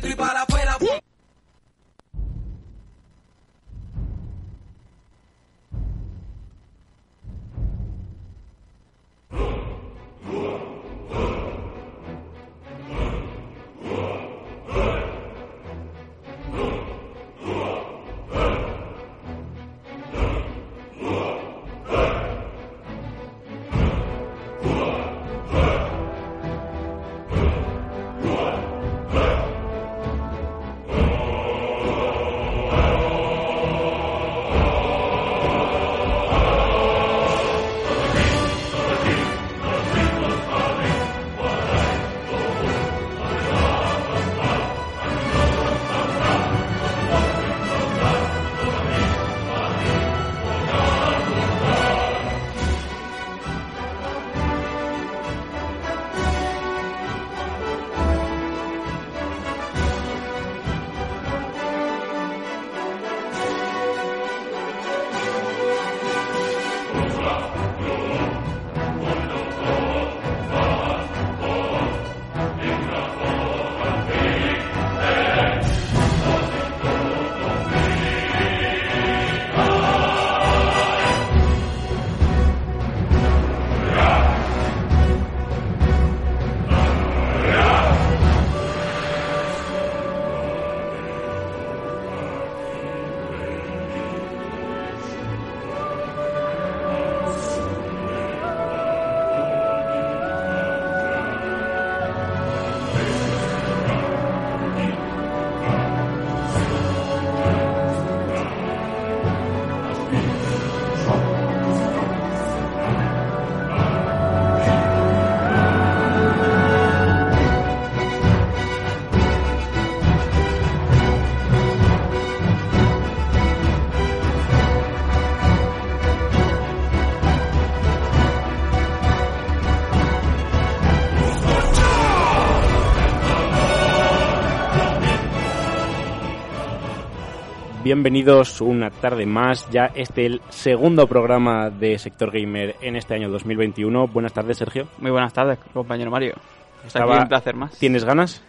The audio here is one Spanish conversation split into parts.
tripala Bienvenidos una tarde más, ya este el segundo programa de Sector Gamer en este año 2021. Buenas tardes, Sergio. Muy buenas tardes, compañero Mario. Está Estaba- aquí un placer más. ¿Tienes ganas?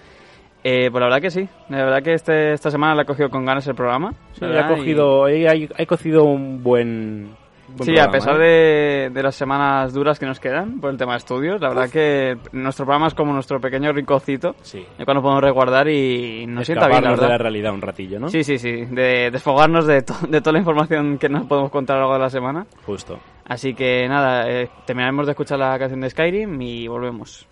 Eh, pues la verdad que sí. La verdad que este, esta semana le he cogido con ganas el programa. Sí, ha cogido, he, he- he cocido un buen Sí, programa, a pesar ¿eh? de, de las semanas duras que nos quedan por el tema de estudios, la verdad que nuestro programa es como nuestro pequeño rinconcito, Sí. cual nos podemos resguardar y nos sienta bien, la de la realidad un ratillo, ¿no? Sí, sí, sí, de desfogarnos de, to- de toda la información que nos podemos contar a lo largo de la semana. Justo. Así que nada, eh, terminaremos de escuchar la canción de Skyrim y volvemos.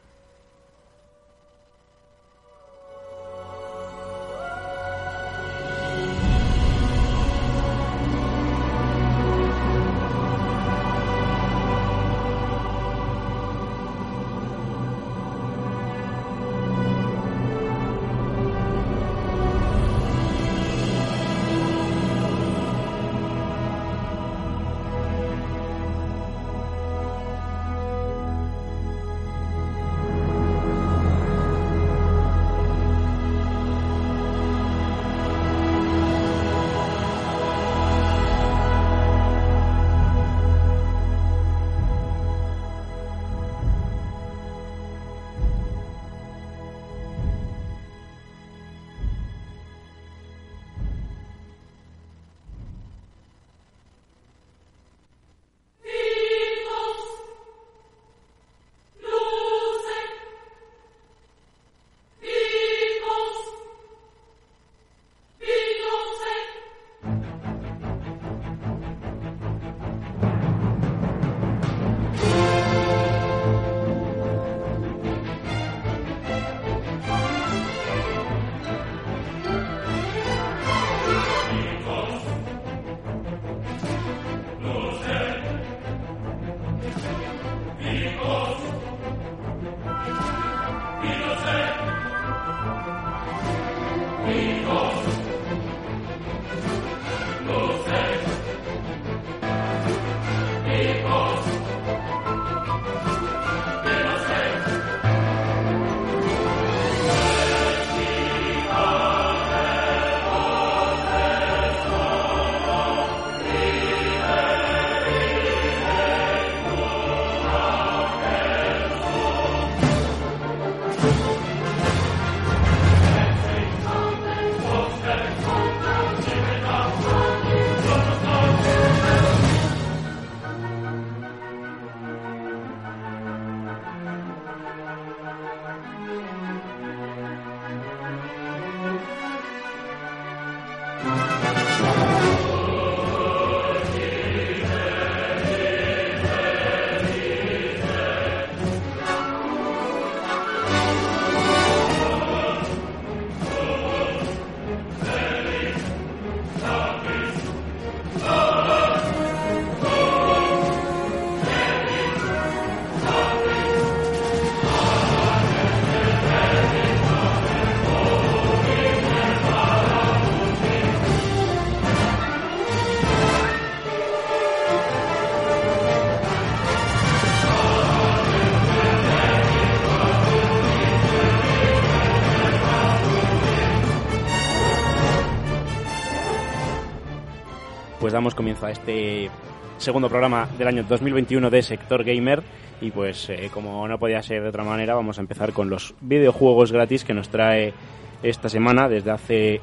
Damos comienzo a este segundo programa del año 2021 de Sector Gamer. Y pues, eh, como no podía ser de otra manera, vamos a empezar con los videojuegos gratis que nos trae esta semana, desde hace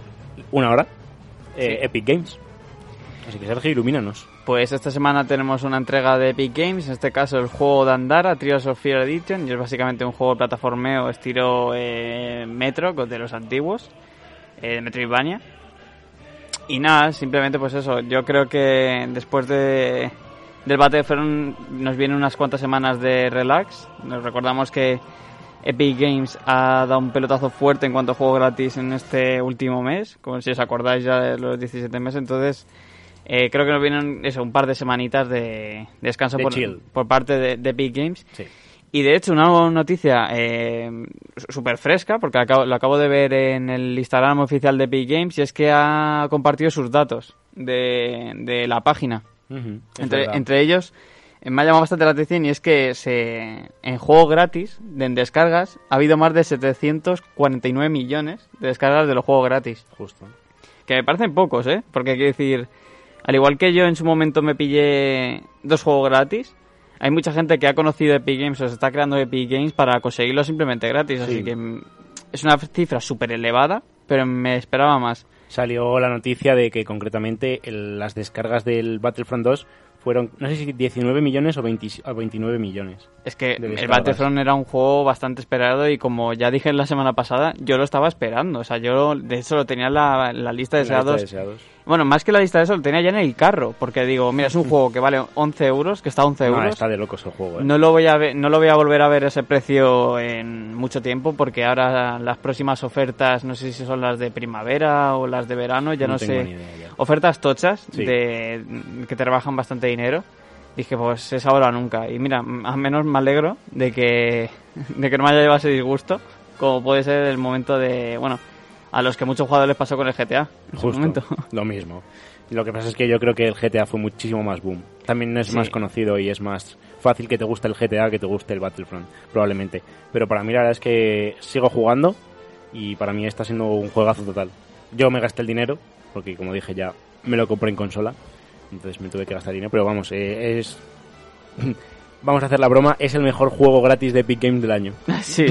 una hora, eh, Epic Games. Así que Sergio, ilumínanos. Pues esta semana tenemos una entrega de Epic Games, en este caso el juego de Andara, Trials of Fear Edition, y es básicamente un juego de plataformeo estilo eh, Metro, de los antiguos, eh, Metroidvania. Y nada, simplemente pues eso, yo creo que después de del Battlefront nos vienen unas cuantas semanas de relax. Nos recordamos que Epic Games ha dado un pelotazo fuerte en cuanto a juego gratis en este último mes, como si os acordáis ya de los 17 meses, entonces eh, creo que nos vienen eso, un par de semanitas de, descanso De por, por parte de, de Epic Games. Sí. Y de hecho, una noticia eh, súper fresca, porque acabo- lo acabo de ver en el Instagram oficial de Epic Games, y es que ha compartido sus datos de, de la página. Entre, entre ellos, eh, me ha llamado bastante la atención y es que se, en juego gratis, en descargas, ha habido más de 749 millones de descargas de los juegos gratis. Justo. Que me parecen pocos, ¿eh? Porque hay que decir, al igual que yo en su momento me pillé dos juegos gratis, hay mucha gente que ha conocido Epic Games o se está creando Epic Games para conseguirlo simplemente gratis. Así Sí. que es una cifra súper elevada, pero me esperaba más. Salió la noticia de que concretamente el- las descargas del Battlefront 2 fueron, no sé si 19 millones o, 20 o 29 millones. Es que el. Battlefront era un juego bastante esperado y como ya dije la semana pasada, yo lo estaba esperando. O sea, yo de hecho lo tenía en la, en la lista de la lista de deseados. Bueno, más que la lista de eso, lo tenía ya en el carro. Porque digo, mira, es un juego que vale 11 euros, que está a 11 No, euros. está de locos el juego, ¿eh? No lo voy a ver, no lo voy a volver a ver ese precio en mucho tiempo porque ahora las próximas ofertas no sé si son las de primavera o las de verano, ya no, tengo sé. ni idea ya. Ofertas tochas Sí. de que te rebajan bastante dinero. Dije, pues es ahora o nunca. Y mira, al menos me alegro de que de que no me haya llevado ese disgusto, como puede ser el momento de, bueno, a los que muchos jugadores les pasó con el GTA en Justo, momento. lo mismo. Lo que pasa es que yo creo que el GTA fue muchísimo más boom. También es Sí. más conocido y es más fácil que te guste el GTA que te guste el Battlefront, probablemente. Pero para mí la verdad es que sigo jugando y para mí está siendo un juegazo total. Yo me gasté el dinero, porque como dije ya, me lo compré en consola, entonces me tuve que gastar dinero, pero vamos, eh, es... Vamos a hacer la broma, es el mejor juego gratis de Epic Games del año. Sí,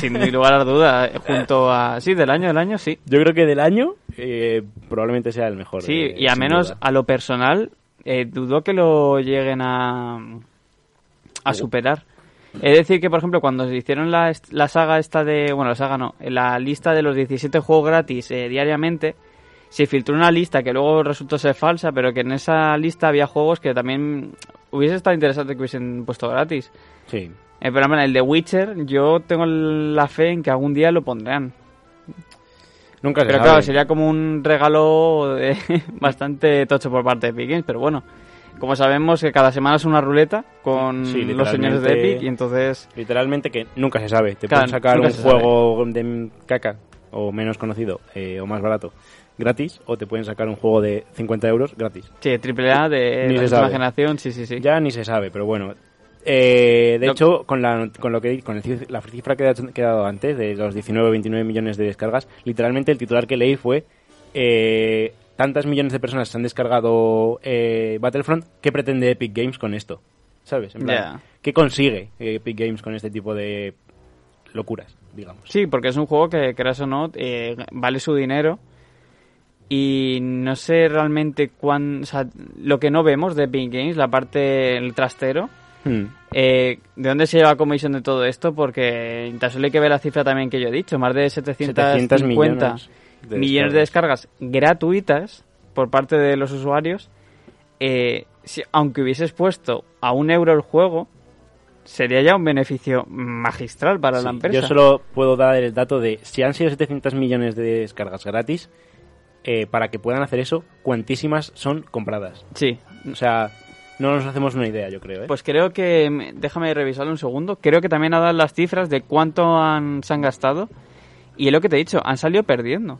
sin lugar a duda, junto a sí, del año del año sí. Yo creo que del año eh, probablemente sea el mejor. Sí, eh, y sin menos duda. a lo personal, eh, dudo que lo lleguen a, a Oh. superar. Es decir, que por ejemplo, cuando se hicieron la, la saga esta de. Bueno, la saga no, la lista de los 17 juegos gratis eh, diariamente, se filtró una lista que luego resultó ser falsa, pero que en esa lista había juegos que también hubiese estado interesante que hubiesen puesto gratis. Sí, Eh, pero bueno, el de Witcher, yo tengo la fe en que algún día lo pondrán. nunca se Pero sabe. claro, sería como un regalo eh, bastante tocho por parte de Epic Games, pero bueno. Como sabemos que cada semana es una ruleta con Sí, los señores de Epic y entonces... Literalmente que nunca se sabe. Te Claro, pueden sacar un sabe. juego de caca o menos conocido eh, o más barato gratis o te pueden sacar un juego de 50 euros gratis. Sí, triple A de Ni la se última sabe. generación, sí, sí, sí. Ya ni se sabe, pero bueno. Eh, de hecho, con, la, con, lo que, con el la cifra que he dado antes, de los 19 o 29 millones de descargas, literalmente el titular que leí fue eh, tantas millones de personas se han descargado eh, Battlefront, ¿qué pretende Epic Games con esto? ¿Sabes? En plan, Ya. ¿Qué consigue Epic Games con este tipo de locuras, digamos? Sí, porque es un juego que, creas o no, eh, vale su dinero y no sé realmente cuán... O sea, lo que no vemos de Epic Games, la parte, el trastero, Hmm. Eh, ¿De dónde se lleva la comisión de todo esto? Porque tan solo hay que ver la cifra también que yo he dicho, más de 750 700 millones de millones de descargas gratuitas por parte de los usuarios. Eh, si- aunque hubieses puesto a un euro el juego, sería ya un beneficio magistral para la empresa. Yo solo puedo dar el dato de si han sido 700 millones de descargas gratis, eh, para que puedan hacer eso, cuantísimas son compradas. Sí, O sea, no nos hacemos una idea, yo creo. ¿eh? pues creo que, me- déjame revisarlo un segundo, creo que también ha dado las cifras de cuánto han, se han gastado y es lo que te he dicho, han salido perdiendo.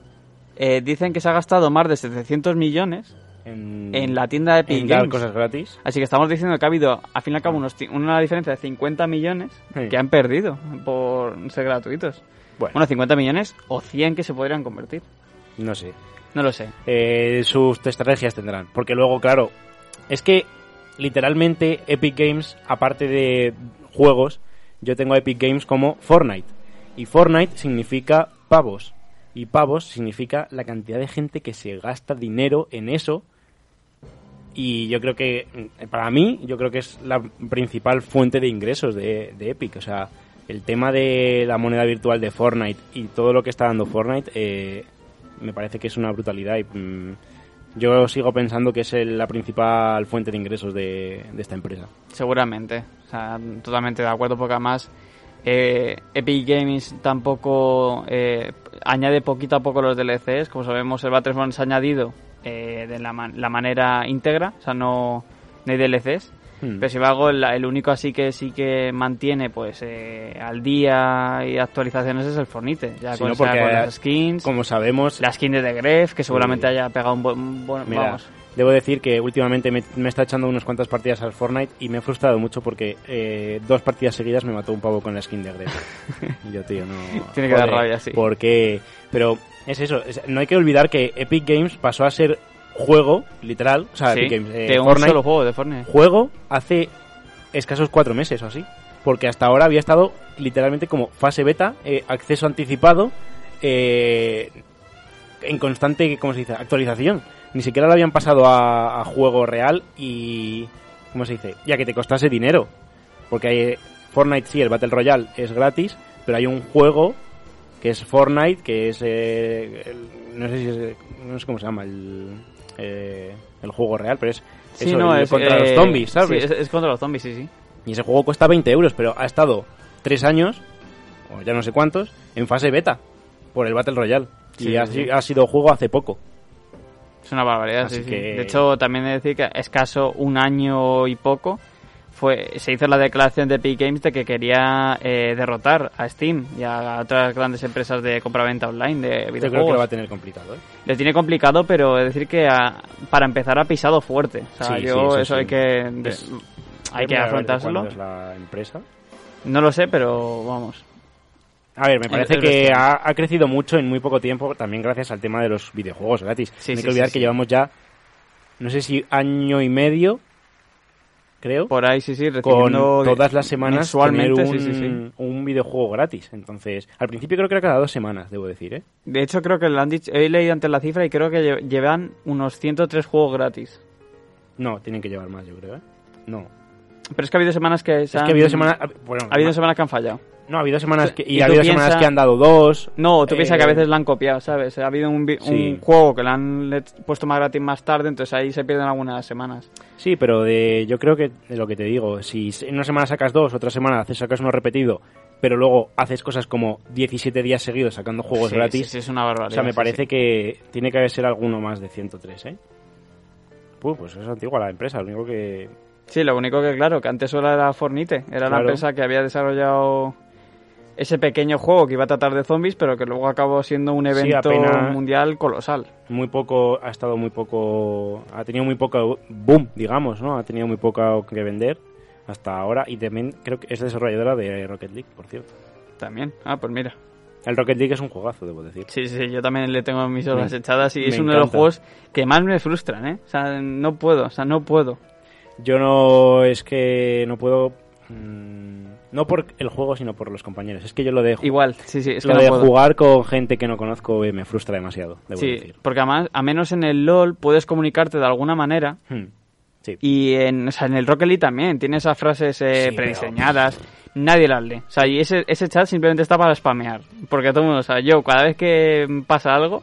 Eh, dicen que se ha gastado más de 700 millones en, en la tienda de Epic en dar cosas gratis. Así que estamos diciendo que ha habido, al fin y al cabo, unos una diferencia de 50 millones Sí. que han perdido por ser gratuitos. Bueno, Bueno, 50 millones o 100 que se podrían convertir. no sé. No lo sé. Eh, sus estrategias tendrán. Porque luego, claro, es que literalmente Epic Games, aparte de juegos, yo tengo Epic Games como Fortnite. Y Fortnite significa pavos. Y pavos significa la cantidad de gente que se gasta dinero en eso. Y yo creo que, para mí, yo creo que es la principal fuente de ingresos de, de Epic. O sea, el tema de la moneda virtual de Fortnite y todo lo que está dando Fortnite, eh, me parece que es una brutalidad. Y mm, yo sigo pensando que es el- la principal fuente de ingresos de, esta empresa. Seguramente. O sea, totalmente de acuerdo porque además eh, Epic Games tampoco eh, añade poquito a poco los DLCs. Como sabemos, el Battlefront se ha añadido eh, de la, la manera íntegra. O sea, no, no hay DLCs. Hmm. Pero sin embargo, el, el único así que sí que mantiene pues eh, al día y actualizaciones es el Fornite. Ya Sí, con, ¿no? sea, con las skins, Como sabemos, la skin de The Gref, que seguramente Sí. haya pegado un buen... buen- Mira, vamos. debo decir que últimamente me, me está echando unas cuantas partidas al Fortnite y me he frustrado mucho porque eh, dos partidas seguidas me mató un pavo con la skin de Gref. Yo, tío, no... Tiene que dar rabia, sí. Porque... Pero es eso, es- no hay que olvidar que Epic Games pasó a ser juego, literal, o sea, Sí, Epic Games, eh, de un Fortnite, solo juego de Fortnite. juego hace escasos cuatro meses o así. Porque hasta ahora había estado literalmente como fase beta, eh, acceso anticipado, eh, en constante, ¿cómo se dice?, actualización. Ni siquiera lo habían pasado a, a juego real y... ¿Cómo se dice? Ya que te costase dinero. Porque hay, Fortnite sí, el Battle Royale es gratis, pero hay un juego que es Fortnite, que es... eh, el- no sé si es... No sé cómo se llama el... eh, el juego real, pero es... Sí, eso, no, el es contra eh, los zombies, ¿sabes? Sí, es, es contra los zombies, sí, sí. Y ese juego cuesta 20 euros, pero ha estado 3 años, o ya no sé cuántos, en fase beta, por el Battle Royale. Sí, y ha, ha sido juego hace poco. Es una barbaridad, Así sí, sí. que- De hecho, también he de decir que escaso un año y poco fue se hizo la declaración de Epic Games de que quería eh, derrotar a Steam y a otras grandes empresas de compraventa online de Yo creo que videojuegos. lo va a tener complicado, ¿eh? Le tiene complicado, pero es decir que a- para empezar ha pisado fuerte. O sea, Sí, yo sí, eso eso sí. hay que hay que afrontárselo. es la empresa. No lo sé, pero vamos. A ver, me parece que ha, ha crecido mucho en muy poco tiempo, también gracias al tema de los videojuegos gratis. No hay que olvidar que llevamos ya, no sé si año y medio, creo, Por ahí sí, sí, con todas las semanas tener un, sí, sí, sí. un videojuego gratis. Entonces, al principio creo que era cada dos semanas, debo decir, ¿eh? De hecho, creo que lo han dicho, he leído antes la cifra y creo que lle- llevan unos 103 juegos gratis. No, tienen que llevar más, yo creo, ¿eh? No. Pero es que ha habido semanas que se Es que han- ha habido semanas... Bueno, ha habido ma- semanas que han fallado. No, ha habido semanas que... Y, Y ha habido semanas que han dado dos... No, tú piensas que a Eh, veces la han copiado, ¿sabes? Ha habido un, Sí. juego que le han puesto más gratis más tarde, entonces ahí se pierden algunas semanas. Sí, pero de, yo creo que de lo que te digo, si en una semana sacas dos, otra semana haces sacas uno repetido, pero luego haces cosas como 17 días seguidos sacando juegos Sí, gratis, Sí, sí, es una barbaridad. o sea, me parece que tiene que ser alguno más de 103, ¿eh? Pues, pues es antigua la empresa, lo único que... Sí, lo único que, claro, que antes solo era Fornite. Era la empresa que había desarrollado ese pequeño juego que iba a tratar de zombies, pero que luego acabó siendo un evento mundial colosal. Muy poco, ha estado muy poco, ha tenido muy poco boom, digamos, ¿no? Ha tenido muy poco que vender hasta ahora y también creo que es desarrolladora de Rocket League, por cierto. También. Ah, pues mira. El Rocket League es un juegazo, debo decir. Sí, sí, yo también le tengo mis horas Me- echadas y es uno de los juegos que más me frustran, ¿eh? O sea, no puedo, o sea, no puedo. Yo no, es que no puedo, mm, no por el juego, sino por los compañeros. Es que yo lo de, Igual, sí, sí, es que lo no de puedo. jugar con gente que no conozco eh, me frustra demasiado, debo Sí, decir. porque además, a menos en el LOL puedes comunicarte de alguna manera Hmm, Sí. y en, o sea, en el Rocket League también tiene esas frases eh, Sí, prediseñadas, nadie las lee. O sea, y ese, ese chat simplemente está para spamear, porque todo el mundo, o sea, yo cada vez que pasa algo,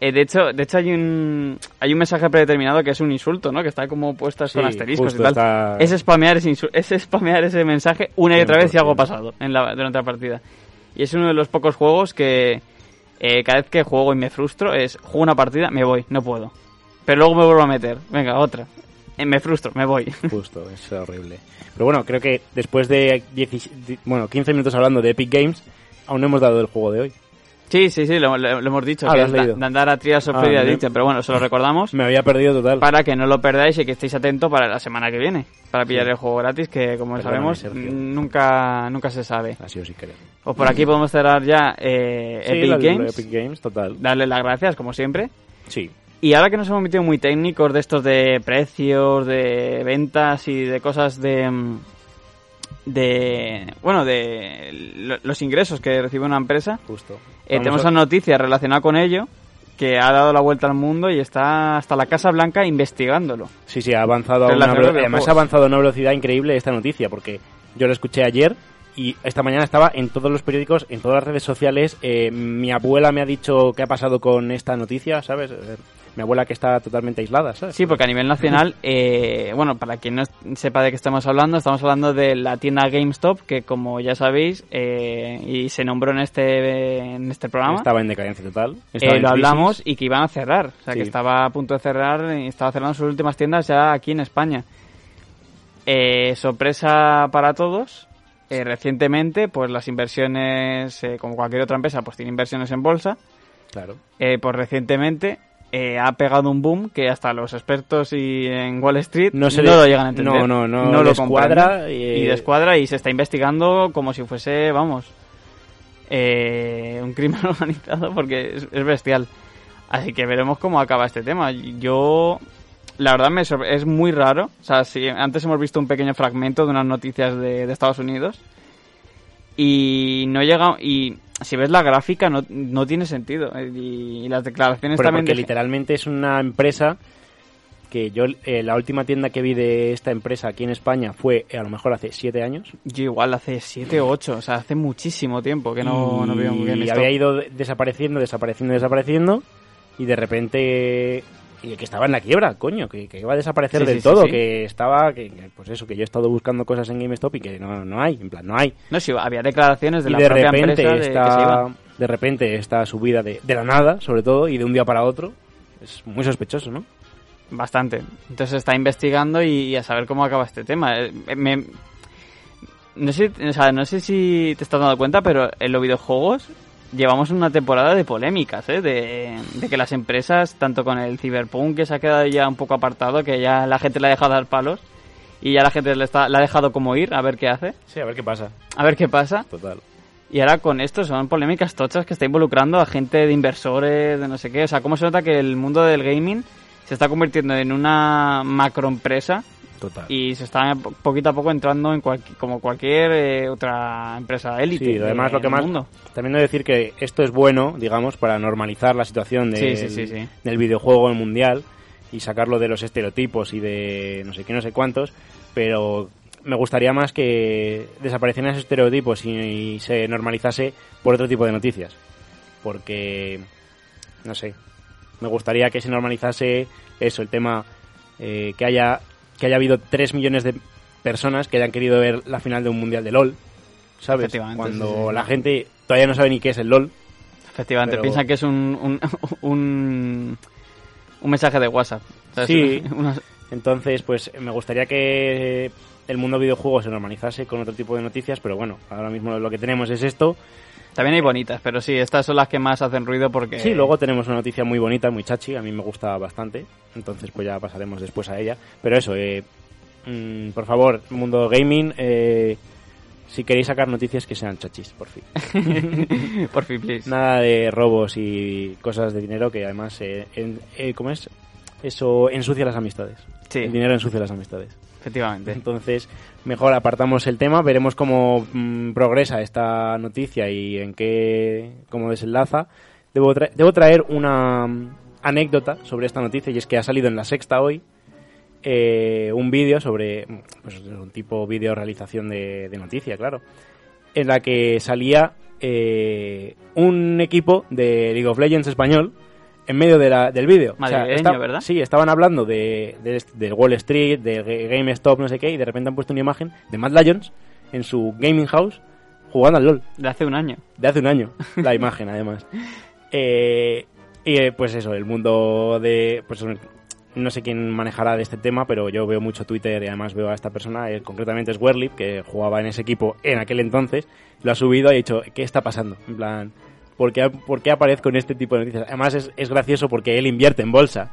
eh, de hecho, de hecho hay un hay un mensaje predeterminado que es un insulto, ¿no? Que está como puesto Sí, con asteriscos y tal. está- Es spamear ese, es spamear ese mensaje una y otra vez si algo ha 100%. pasado en la, durante la partida. Y es uno de los pocos juegos que eh, cada vez que juego y me frustro es juego una partida, me voy, no puedo. Pero luego me vuelvo a meter, venga, otra. Eh, me frustro, me voy. Justo, es horrible. Pero bueno, creo que después de 10 di- bueno, 15 minutos hablando de Epic Games, aún no hemos dado el juego de hoy. Sí, sí, sí, lo, lo- lo hemos dicho, Ah, que es has da- leído. de andar a Trials of Ah, Addiction, pero bueno, se lo recordamos Me había perdido total. para que no lo perdáis y que estéis atentos para la semana que viene, para pillar Sí. el juego gratis, que como Perdóname, sabemos, nunca, nunca se sabe. Así o sí creo. Pues por aquí podemos cerrar ya eh, Sí, Epic Games. Epic Games, total. darle las gracias, como siempre. Sí. Y ahora que nos hemos metido muy técnicos de estos de precios, de ventas y de cosas de... mm, de bueno, de lo- los ingresos que recibe una empresa, Justo. Eh, tenemos a- una noticia relacionada con ello que ha dado la vuelta al mundo y está hasta la Casa Blanca investigándolo. Sí, sí, ha avanzado a una Además ha avanzado a una velocidad increíble esta noticia, porque yo lo escuché ayer y esta mañana estaba en todos los periódicos, en todas las redes sociales. Eh, mi abuela me ha dicho qué ha pasado con esta noticia, ¿sabes? Mi abuela que está totalmente aislada, ¿sabes? Sí, porque a nivel nacional, eh, bueno, para quien no sepa de qué estamos hablando, estamos hablando de la tienda GameStop, que como ya sabéis, eh, y se nombró en este, en este programa, Estaba en decadencia total. eh, en lo hablamos y que iban a cerrar. O sea, Sí. que estaba a punto de cerrar y estaba cerrando sus últimas tiendas ya aquí en España. Eh, sorpresa para todos. eh, recientemente, pues las inversiones, eh, como cualquier otra empresa, pues tiene inversiones en bolsa. Claro. Eh, pues recientemente eh, ha pegado un boom que hasta los expertos y en Wall Street No no, se lo le- llegan a entender. no, no, no, lo descuadra, eh, Y descuadra y se está investigando como si fuese, vamos, eh, un crimen organizado porque es, es bestial. Así que veremos cómo acaba este tema. Yo, la verdad, me es muy raro. O sea, si antes hemos visto un pequeño fragmento de unas noticias de, de Estados Unidos y no llega y si ves la gráfica no, no tiene sentido Eh, y, y las declaraciones Pero también porque de- literalmente es una empresa que yo, eh, la última tienda que vi de esta empresa aquí en España fue eh, a lo mejor hace siete años. yo igual hace 7 o 8 o sea hace muchísimo tiempo que no, y no veo un GameStop. había ido de- desapareciendo, desapareciendo, desapareciendo y de repente y que estaba en la quiebra, coño, que, que iba a desaparecer Sí, del sí, todo, sí. que estaba, que, pues eso, que yo he estado buscando cosas en GameStop y que no, no hay, en plan, no hay. no sí había declaraciones de y la de propia repente empresa de que se iba. de repente esta subida de, de la nada, sobre todo, y de un día para otro, es muy sospechoso, ¿no? Bastante. Entonces está investigando y, y a saber cómo acaba este tema. Eh, me- no, sé, o sea, no sé si te estás dando cuenta, pero en los videojuegos llevamos una temporada de polémicas, ¿eh? de, de que las empresas, tanto con el Cyberpunk, que se ha quedado ya un poco apartado, que ya la gente le ha dejado dar palos, y ya la gente le, está, le ha dejado como ir a ver qué hace, Sí, a ver qué pasa. a ver qué pasa. Total. Y ahora con esto son polémicas tochas que está involucrando a gente de inversores, de no sé qué. O sea, cómo se nota que el mundo del gaming se está convirtiendo en una macroempresa Total. y se está po- poquito a poco entrando en cual- como cualquier eh, otra empresa élite. Sí, además de- lo que más mundo. también de decir que esto es bueno, digamos, para normalizar la situación del, sí, sí, sí. del videojuego en mundial y sacarlo de los estereotipos y de no sé qué, no sé cuántos, pero me gustaría más que desaparecieran esos estereotipos y, y se normalizase por otro tipo de noticias, porque no sé, me gustaría que se normalizase eso, el tema eh, que haya que haya habido 3 millones de personas que hayan querido ver la final de un mundial de LOL, ¿sabes? Cuando sí, sí, sí. la gente todavía no sabe ni qué es el LOL. Efectivamente, pero- piensan que es un, un, un, un mensaje de WhatsApp. ¿sabes? Sí. Entonces, pues me gustaría que el mundo videojuego se normalizase con otro tipo de noticias, pero bueno, ahora mismo lo que tenemos es esto. También hay bonitas, pero sí, estas son las que más hacen ruido porque... Sí, luego tenemos una noticia muy bonita, muy chachi, a mí me gusta bastante, entonces pues ya pasaremos después a ella. Pero eso, eh, mm, por favor, mundo gaming, eh, si queréis sacar noticias que sean chachis, por fin. Por fin, please. Nada de robos y cosas de dinero que además, eh, en- eh, ¿cómo es? Eso ensucia las amistades. Sí, El dinero ensucia las amistades. Efectivamente. Entonces, mejor apartamos el tema, veremos cómo mm, progresa esta noticia y en qué cómo desenlaza. Debo, tra- debo traer una mm, anécdota sobre esta noticia y es que ha salido en la sexta hoy eh, un vídeo sobre mm, pues, un tipo vídeo realización de, de noticia, claro, en la que salía eh, un equipo de League of Legends español en medio de la- del vídeo. Madrileño, ¿verdad? Sí, estaban hablando de, de, de Wall Street, de Ga- GameStop, no sé qué, y de repente han puesto una imagen de Mad Lions en su gaming house jugando al LOL De hace un año. de hace un año, la imagen además. Eh, y eh, pues eso, el mundo de... Pues no sé quién manejará de este tema, pero yo veo mucho Twitter y además veo a esta persona, eh, concretamente es Werlip, que jugaba en ese equipo en aquel entonces, lo ha subido y ha dicho, ¿qué está pasando? En plan, ¿por qué, por qué aparezco en este tipo de noticias? Además es, es gracioso porque él invierte en bolsa.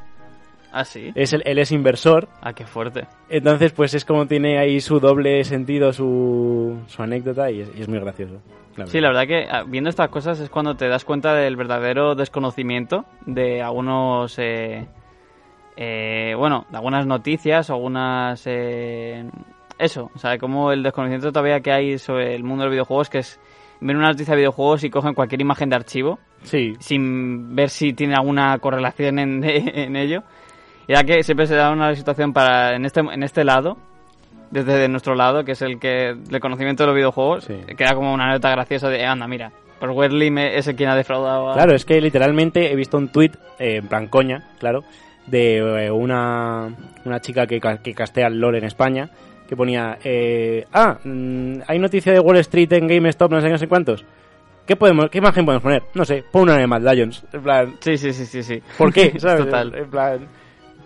Ah, sí. Es el- él es inversor, Ah, qué fuerte. entonces pues es como tiene ahí su doble sentido, su, su anécdota y es, y es muy gracioso. Sí, la verdad que ah, viendo estas cosas es cuando te das cuenta del verdadero desconocimiento de algunos, eh, eh, bueno, de algunas noticias algunas, eh, eso, o sea, como el desconocimiento todavía que hay sobre el mundo de los videojuegos, que es ver una noticia de videojuegos y cogen cualquier imagen de archivo Sí, sin ver si tiene alguna correlación en, en ello. Ya que siempre se da una situación para, en este, en este lado, desde nuestro lado, que es el que el conocimiento de los videojuegos, Sí. queda como una nota graciosa de, anda, mira, pues Werly es el quien ha defraudado a... Claro, es que literalmente he visto un tweet en plan coña, claro, de eh, una, una chica que, que castea el LOL en España, que ponía, eh, ah, mm, hay noticia de Wall Street en GameStop, no sé no sé cuántos. ¿Qué, podemos, ¿Qué imagen podemos poner? No sé, pon una de Mad Lions. En plan, Sí, sí, sí, sí, sí. ¿por qué? ¿Sabes? Total. En plan,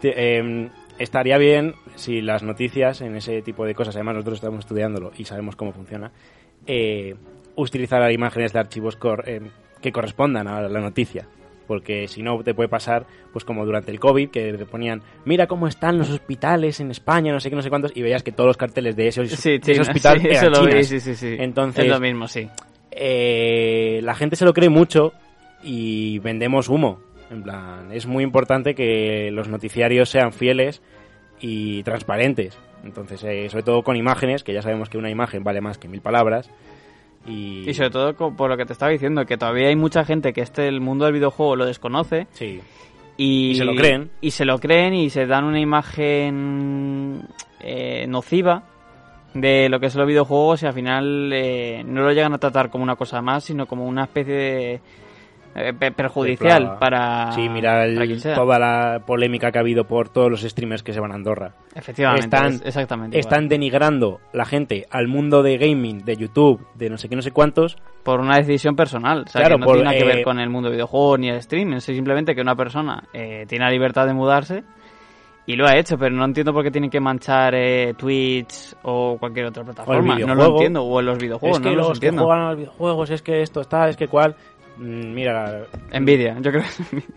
em, estaría bien si las noticias en ese tipo de cosas, además nosotros estamos estudiándolo y sabemos cómo funciona, eh, utilizar imágenes de archivos cor- em, que correspondan a la noticia. Porque si no, te puede pasar, pues como durante el COVID, que te ponían, mira cómo están los hospitales en España, no sé qué, no sé cuántos, y veías que todos los carteles de ese, Sí, ese hospital sí, eran eso lo vi, sí, sí, sí. Entonces, Es lo mismo, sí. eh, la gente se lo cree mucho y vendemos humo. En plan, es muy importante que los noticiarios sean fieles y transparentes. Entonces, eh, sobre todo con imágenes, que ya sabemos que una imagen vale más que mil palabras. Y, Y sobre todo por lo que te estaba diciendo, que todavía hay mucha gente que este el mundo del videojuego lo desconoce Sí, y, Y se lo creen. y se lo creen y se dan una imagen eh, nociva de lo que son los videojuegos y al final eh, no lo llegan a tratar como una cosa más sino como una especie de perjudicial plaga. para sí, mira el- para toda la polémica que ha habido por todos los streamers que se van a Andorra. efectivamente están- es- exactamente igual. Están denigrando la gente al mundo de gaming, de YouTube, de no sé qué, no sé cuántos, por una decisión personal o sea Claro, que no por, tiene nada que eh, ver con el mundo del videojuego ni el streaming es simplemente que una persona eh, tiene la libertad de mudarse y lo ha hecho, pero no entiendo por qué tienen que manchar eh, Twitch o cualquier otra plataforma. No lo entiendo. O en los videojuegos, es que no los los que entiendo. juegan a los videojuegos, es que esto está, es que cual. Mm, Mira, Envidia, yo creo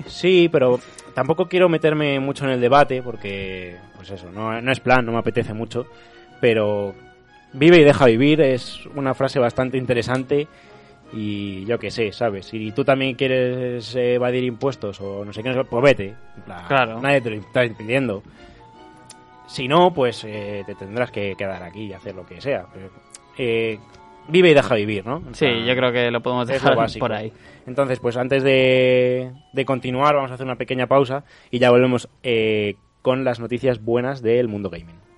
sí, pero tampoco quiero meterme mucho en el debate porque, pues eso, no, no es plan, no me apetece mucho. Pero vive y deja vivir es una frase bastante interesante y yo qué sé, ¿sabes? Si tú también quieres evadir impuestos o no sé qué, pues vete. Claro. Nadie te lo está impidiendo. Si no, pues eh, te tendrás que quedar aquí y hacer lo que sea. Pero, eh, vive y deja vivir, ¿no? Sí, yo creo que lo podemos lo dejar por ahí. Entonces, pues antes de, de continuar, vamos a hacer una pequeña pausa y ya volvemos eh, con las noticias buenas del mundo gaming.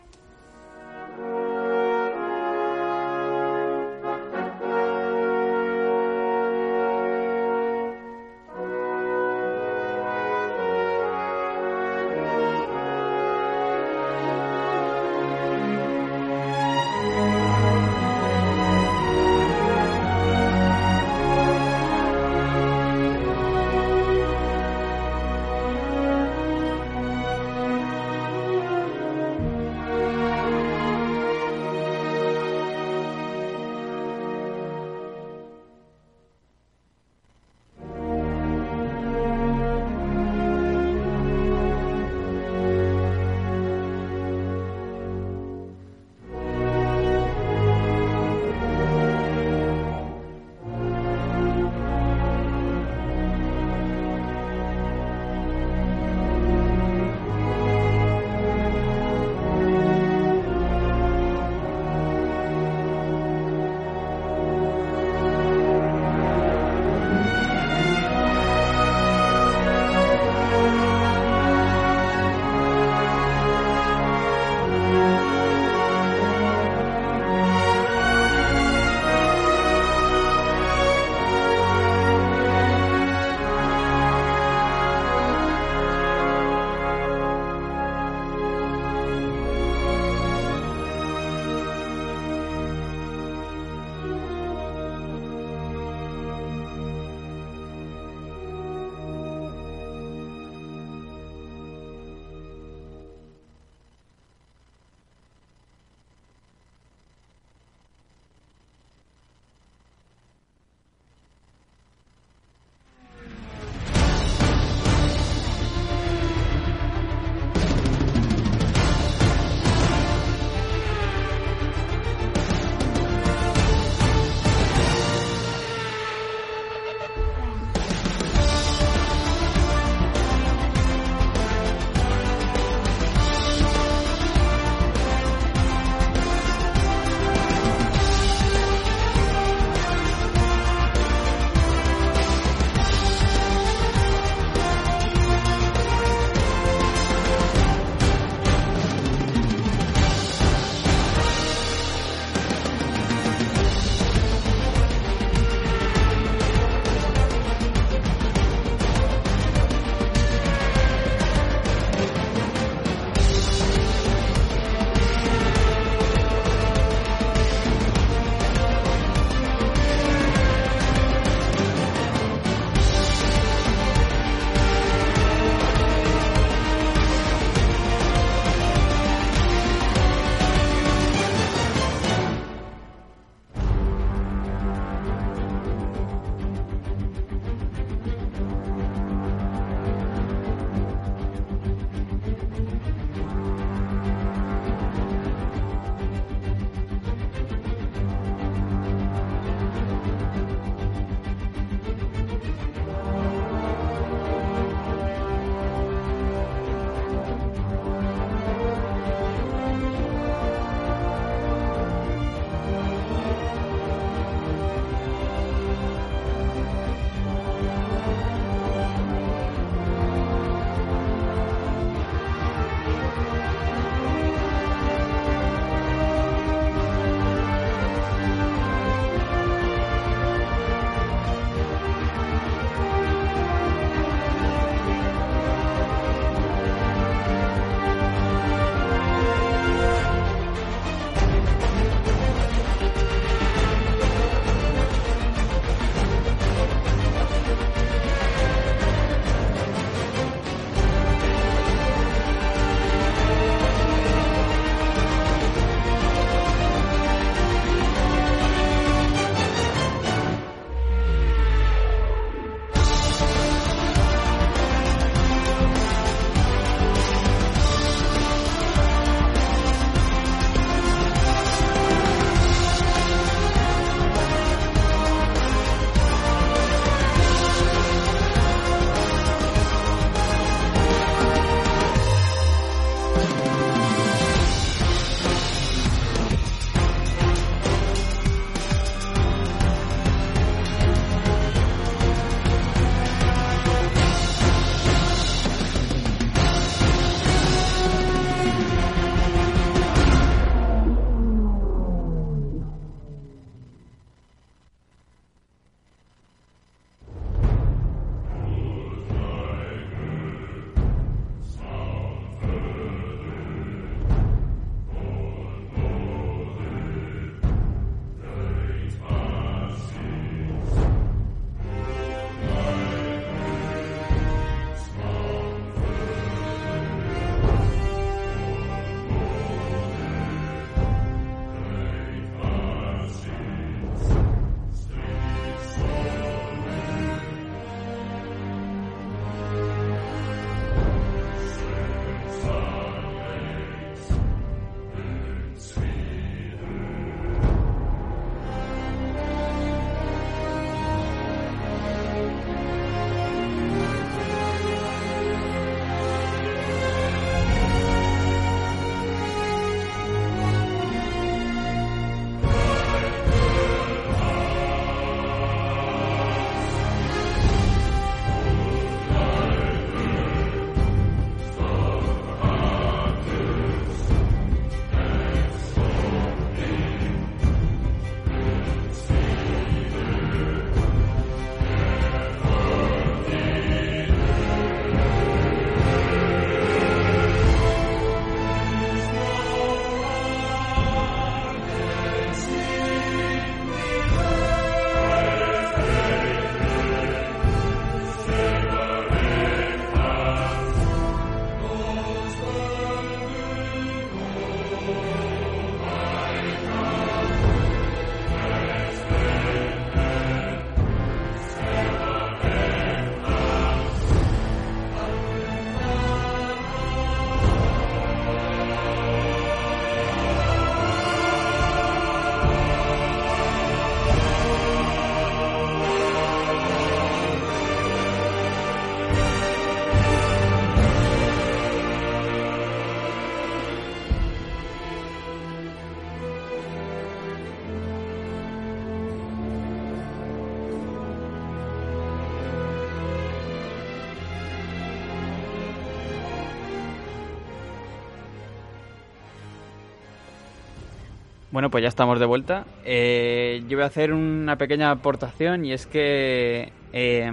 Pues ya estamos de vuelta. Eh, yo voy a hacer una pequeña aportación y es que... eh,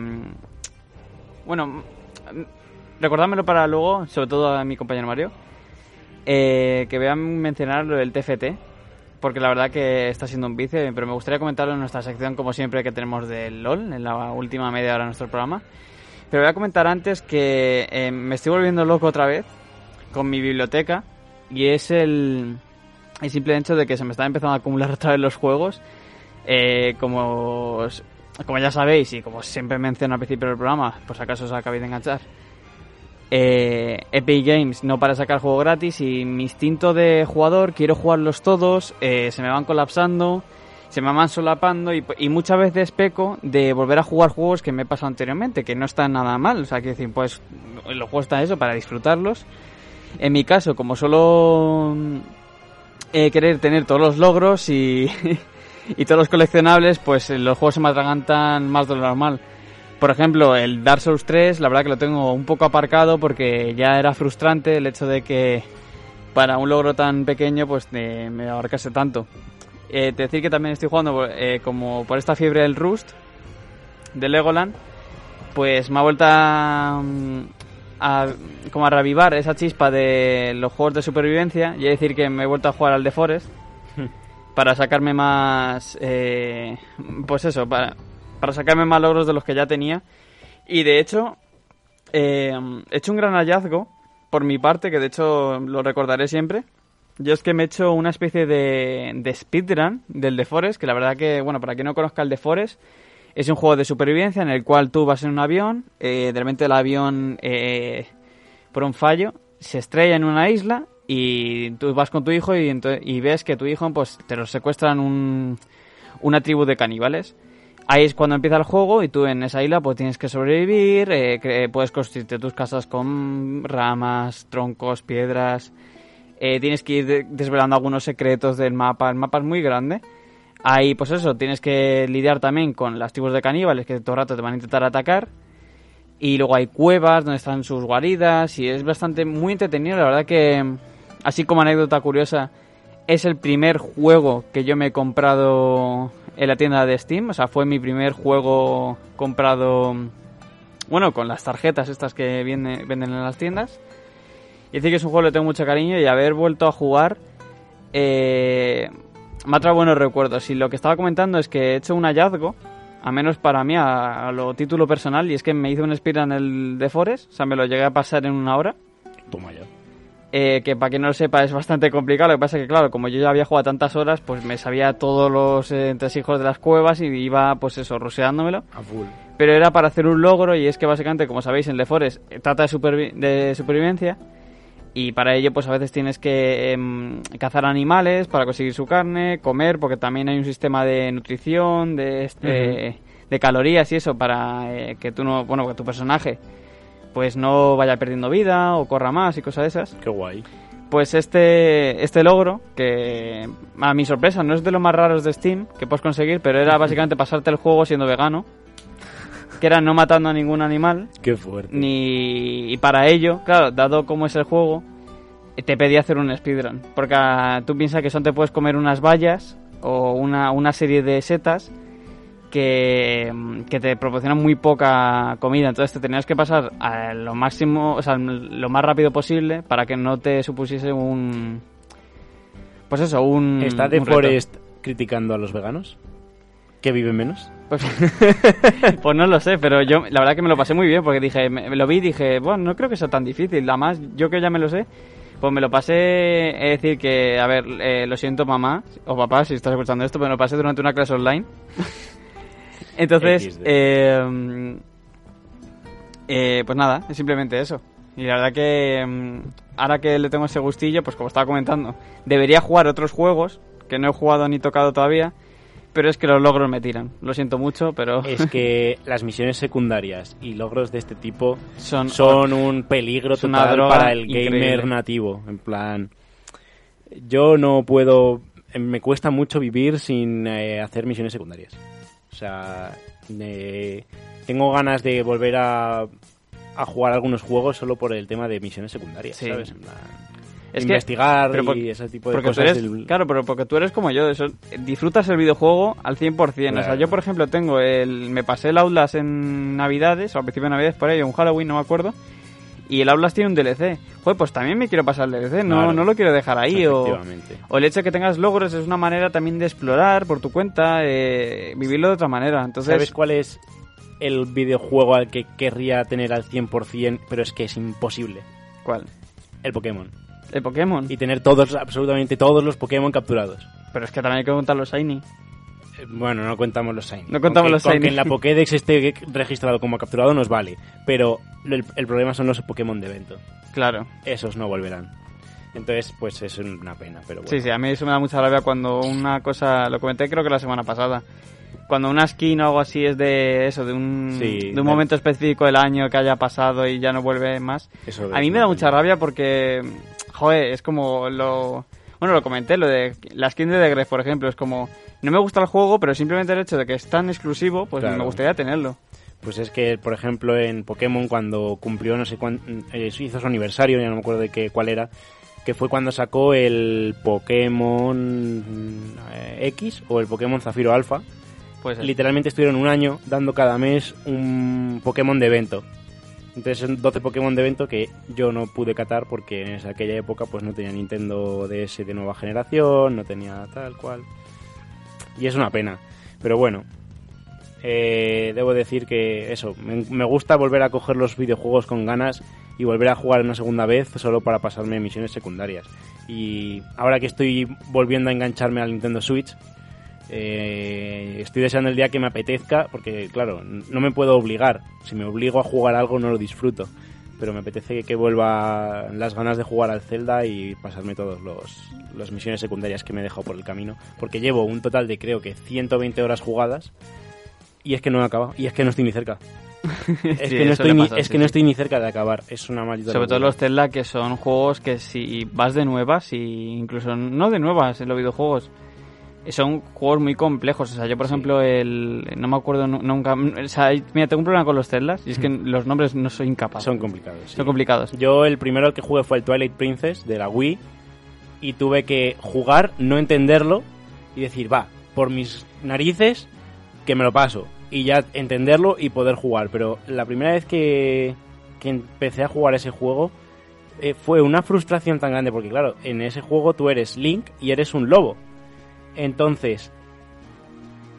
bueno, recordádmelo para luego, sobre todo a mi compañero Mario, eh, que voy a mencionar lo del TFT, porque la verdad que está siendo un vicio, pero me gustaría comentarlo en nuestra sección, como siempre, que tenemos del LOL, en la última media hora de nuestro programa. Pero voy a comentar antes que eh, me estoy volviendo loco otra vez con mi biblioteca y es el, el simple hecho de que se me están empezando a acumular otra vez los juegos. Eh, como, como ya sabéis y como siempre menciono al principio del programa, por si acaso os acabéis de enganchar, eh, Epic Games no para sacar juego gratis y mi instinto de jugador, quiero jugarlos todos, eh, se me van colapsando, se me van solapando y, y muchas veces peco de volver a jugar juegos que me he pasado anteriormente, que no están nada mal, o sea, que decir, pues los juegos están eso para disfrutarlos. En mi caso, como solo eh, querer tener todos los logros y, y todos los coleccionables, pues eh, los juegos se me atragantan más de lo normal. Por ejemplo, el Dark Souls 3, la verdad que lo tengo un poco aparcado porque ya era frustrante el hecho de que para un logro tan pequeño pues eh, me abarcase tanto. Decir que también estoy jugando como por esta fiebre del Rust de Legoland, pues me ha vuelto a, mm, a- como a reavivar esa chispa de los juegos de supervivencia y es decir que me he vuelto a jugar al The Forest para sacarme más eh, pues eso para, para sacarme más logros de los que ya tenía. Y de hecho eh, he hecho un gran hallazgo por mi parte que de hecho lo recordaré siempre. Yo es que me he hecho una especie de, de speedrun del The Forest que la verdad que bueno para quien no conozca el The Forest es un juego de supervivencia en el cual tú vas en un avión, eh, de repente el avión, eh, por un fallo, se estrella en una isla y tú vas con tu hijo y, ves que tu hijo pues te lo secuestran un, una tribu de caníbales. Ahí es cuando empieza el juego y tú en esa isla pues tienes que sobrevivir, eh, puedes construirte tus casas con ramas, troncos, piedras, eh, tienes que ir de- desvelando algunos secretos del mapa, el mapa es muy grande. Ahí, pues eso, tienes que lidiar también con las tribus de caníbales que todo el rato te van a intentar atacar. Y luego hay cuevas donde están sus guaridas y es bastante muy entretenido. La verdad que, así como anécdota curiosa, es el primer juego que yo me he comprado en la tienda de Steam. O sea, fue mi primer juego comprado, bueno, con las tarjetas estas que viene- venden en las tiendas. Y decir que es un juego que le tengo mucho cariño y haber vuelto a jugar eh, me ha traído buenos recuerdos. Y lo que estaba comentando es que he hecho un hallazgo, a menos para mí, a, a lo título personal, y es que me hice un speedrun en el de Forest, o sea, me lo llegué a pasar en una hora. Toma ya. eh, que para quien no lo sepa es bastante complicado. Lo que pasa es que, claro, como yo ya había jugado tantas horas, pues me sabía todos los eh, entresijos de las cuevas y iba, pues eso, ruseándomelo. A full. Pero era para hacer un logro y es que básicamente, como sabéis, en The Forest trata de, supervi- de supervivencia y para ello pues a veces tienes que em, cazar animales para conseguir su carne, comer, porque también hay un sistema de nutrición, de, este, de calorías y eso para eh, que tú no, bueno, que tu personaje pues no vaya perdiendo vida o corra más y cosas de esas. Qué guay. Pues este, este logro, que a mi sorpresa no es de los más raros de Steam que puedes conseguir, pero era básicamente pasarte el juego siendo vegano, que era no matando a ningún animal, Qué fuerte. ni y para ello, claro, dado cómo es el juego, te pedí hacer un speedrun, porque ah, tú piensas que son te puedes comer unas vallas o una, una serie de setas que, mm, que te proporcionan muy poca comida, entonces te tenías que pasar a lo máximo, o sea, lo más rápido posible para que no te supusiese un pues eso, un ¿Está un reto. Forest criticando a los veganos? ¿Que viven menos? Pues, pues no lo sé, pero yo la verdad que me lo pasé muy bien porque dije, me, lo vi y dije, bueno, no creo que sea tan difícil. Además, yo que ya me lo sé, pues me lo pasé, es decir, que, a ver, eh, lo siento mamá o papá si estás escuchando esto, pero me lo pasé durante una clase online. Entonces, eh, eh, pues nada, es simplemente eso. Y la verdad que mm, ahora que le tengo ese gustillo, pues como estaba comentando, debería jugar otros juegos que no he jugado ni tocado todavía, pero es que los logros me tiran. Lo siento mucho, pero Es que las misiones secundarias y logros de este tipo son, son un peligro total para el gamer increíble. nativo. En plan, yo no puedo, me cuesta mucho vivir sin eh, hacer misiones secundarias. O sea, eh, tengo ganas de volver a, a jugar algunos juegos solo por el tema de misiones secundarias, Sí. ¿sabes? En plan, Es que- investigar pero por- y ese tipo de porque tú cosas. eres, del- claro, pero porque tú eres como yo, eso, disfrutas el videojuego al 100%. O sea, Claro. yo, por ejemplo, tengo el. Me pasé el Outlast en Navidades, o al principio de Navidades, por ahí, o en Halloween, no me acuerdo. Y el Outlast tiene un DLC. Joder, pues también me quiero pasar el DLC, no, Claro. no lo quiero dejar ahí. O, o el hecho de que tengas logros es una manera también de explorar por tu cuenta, eh, vivirlo de otra manera. Entonces, ¿Sabes cuál es el videojuego al que querría tener al 100%, pero es que es imposible? ¿cuál? El Pokémon. El Pokémon. Y tener todos, absolutamente todos los Pokémon capturados. Pero es que también hay que contar los Shiny. Eh, Bueno, no contamos los Shiny. No contamos Con que- los con Shiny. que en la Pokédex esté registrado como capturado nos vale. Pero el, el problema son los Pokémon de evento. Claro. Esos no volverán. Entonces, pues es una pena, pero bueno. Sí, sí, a mí eso me da mucha rabia cuando una cosa, lo comenté creo que la semana pasada, cuando una skin o algo así es de eso, de un, Sí, de un de- momento específico del año que haya pasado y ya no vuelve más. Eso A mí me da mucha rabia porque, joder, es como lo... Bueno, lo comenté, lo de la skin de The Gref, por ejemplo, es como... No me gusta el juego, pero simplemente el hecho de que es tan exclusivo, pues Claro. me gustaría tenerlo. Pues es que, por ejemplo, en Pokémon cuando cumplió no sé cuánto, hizo su aniversario, ya no me acuerdo de qué, cuál era, que fue cuando sacó el Pokémon eh, X o el Pokémon Zafiro Alpha. Pues Literalmente estuvieron un año dando cada mes un Pokémon de evento. Entonces son 12 Pokémon de evento que yo no pude catar porque en aquella época pues no tenía Nintendo DS de nueva generación, no tenía tal cual. Y es una pena. Pero bueno, eh, debo decir que eso, me gusta volver a coger los videojuegos con ganas y volver a jugar una segunda vez solo para pasarme misiones secundarias. Y ahora que estoy volviendo a engancharme al Nintendo Switch, eh, estoy deseando el día que me apetezca, porque claro, no me puedo obligar. Si me obligo a jugar algo no lo disfruto. Pero me apetece que vuelva las ganas de jugar al Zelda y pasarme todas las misiones secundarias que me he dejado por el camino. Porque llevo un total de creo que 120 horas jugadas y es que no he acabado. Y es que no estoy ni cerca. Es, Sí, que, no estoy, ni, pasa, es sí, que no sí. estoy ni cerca de acabar. Es una maldita Sobre todo los Zelda que son juegos que si vas de nuevas y incluso no de nuevas en los videojuegos son juegos muy complejos. O sea, yo por Sí. ejemplo el no me acuerdo nu- nunca, o sea, mira, tengo un problema con los Zeldas y es que los nombres no soy incapaz. Son complicados. sí. Son complicados. Yo el primero que jugué fue el Twilight Princess de la Wii y tuve que jugar, no entenderlo y decir, va, por mis narices que me lo paso y ya entenderlo y poder jugar. Pero la primera vez que, que empecé a jugar ese juego eh, fue una frustración tan grande porque claro, en ese juego tú eres Link y eres un lobo. Entonces,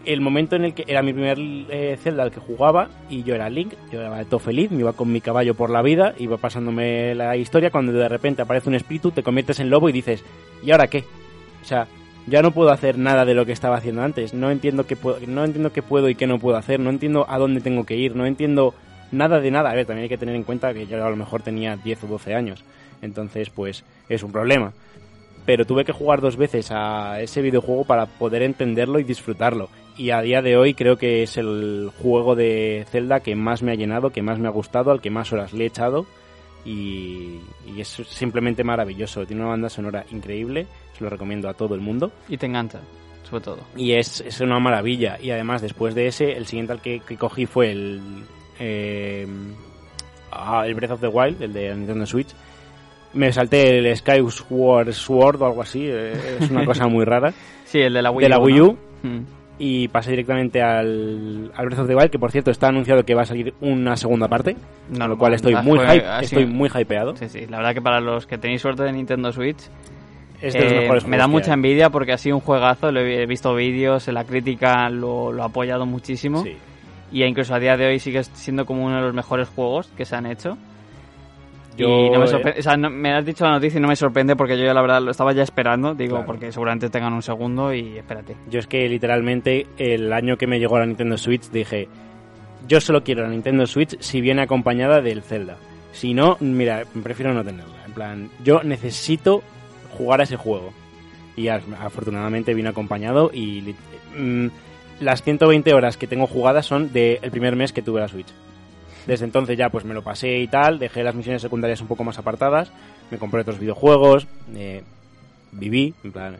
el momento en el que era mi primer eh, Zelda al que jugaba y yo era Link, yo era todo feliz, me iba con mi caballo por la vida, iba pasándome la historia, cuando de repente aparece un espíritu, te conviertes en lobo y dices, ¿y ahora qué? O sea, ya no puedo hacer nada de lo que estaba haciendo antes, no entiendo qué puedo, no entiendo qué puedo y qué no puedo hacer, no entiendo a dónde tengo que ir, no entiendo nada de nada. A ver, también hay que tener en cuenta que yo a lo mejor tenía 10 o 12 años, entonces pues es un problema pero tuve que jugar dos veces a ese videojuego para poder entenderlo y disfrutarlo. Y a día de hoy creo que es el juego de Zelda que más me ha llenado, que más me ha gustado, al que más horas le he echado. Y, y es simplemente maravilloso. Tiene una banda sonora increíble, se lo recomiendo a todo el mundo. Y te engancha, sobre todo. Y es, es una maravilla. Y además, después de ese, el siguiente al que, que cogí fue el, eh, ah, el Breath of the Wild, el de Nintendo Switch. Me salté el Skyward Sword o algo así, eh, es una cosa muy rara, Sí, el de la Wii de la U, Wii ¿no? U. Mm. Y pasé directamente al, al Breath of the Wild, que por cierto está anunciado que va a salir una segunda parte, No, con lo cual estoy muy, hype, estoy muy hypeado. Sí, sí, la verdad que para los que tenéis suerte de Nintendo Switch, Es de los eh, mejores me da mucha hay. envidia porque ha sido un juegazo, lo he he visto vídeos, la crítica lo, lo ha apoyado muchísimo Sí. y incluso a día de hoy sigue siendo como uno de los mejores juegos que se han hecho. Yo, y no me eh, sorprende, o sea, no- me has dicho la noticia y no me sorprende porque yo la verdad lo estaba ya esperando, digo, Claro. porque seguramente tengan un segundo y espérate. Yo es que literalmente el año que me llegó la Nintendo Switch dije, yo solo quiero la Nintendo Switch si viene acompañada del Zelda. Si no, mira, prefiero no tenerla. En plan, yo necesito jugar a ese juego. Y afortunadamente vino acompañado y mm, las 120 horas que tengo jugadas son del primer mes que tuve la Switch. Desde entonces ya pues me lo pasé y tal, dejé las misiones secundarias un poco más apartadas, me compré otros videojuegos, eh, viví, en plan,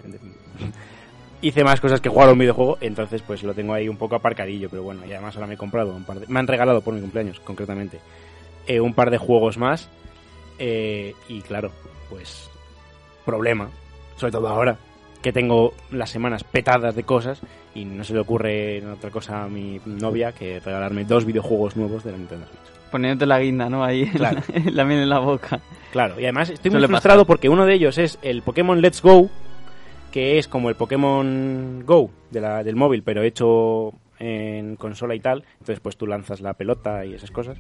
hice más cosas que jugar a un videojuego, entonces pues lo tengo ahí un poco aparcadillo, pero bueno, y además ahora me he comprado un par de, me han regalado por mi cumpleaños concretamente eh, un par de juegos más eh, y claro, pues problema, sobre todo ahora, que tengo las semanas petadas de cosas y no se le ocurre otra cosa a mi novia que regalarme dos videojuegos nuevos de la Nintendo Switch. Poniéndote la guinda, ¿no? Ahí, Claro. la miel en la boca. Claro, y además estoy muy frustrado porque uno de ellos es el Pokémon Let's Go, que es como el Pokémon Go de la, del móvil, pero hecho en consola y tal. Entonces, pues tú lanzas la pelota y esas cosas.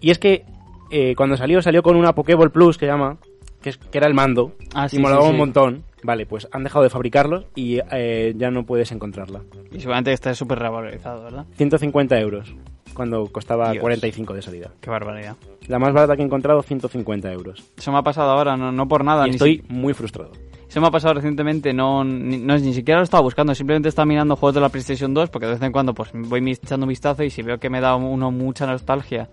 Y es que eh, cuando salió, salió con una Pokéball Plus que llama, que, es, que era el mando, Ah, y molaba sí, un montón. Vale, pues han dejado de fabricarlos y eh, ya no puedes encontrarla. Y seguramente está súper revalorizado, ¿verdad? 150 euros, cuando costaba Dios. 45 de salida. Qué barbaridad. La más barata que he encontrado, 150 euros. Eso me ha pasado ahora, no, no por nada. Y ni estoy si- muy frustrado. Eso me ha pasado recientemente, no, ni, no ni siquiera lo estaba buscando, simplemente estaba mirando juegos de la PlayStation 2 porque de vez en cuando pues voy echando un vistazo y si veo que me da uno mucha nostalgia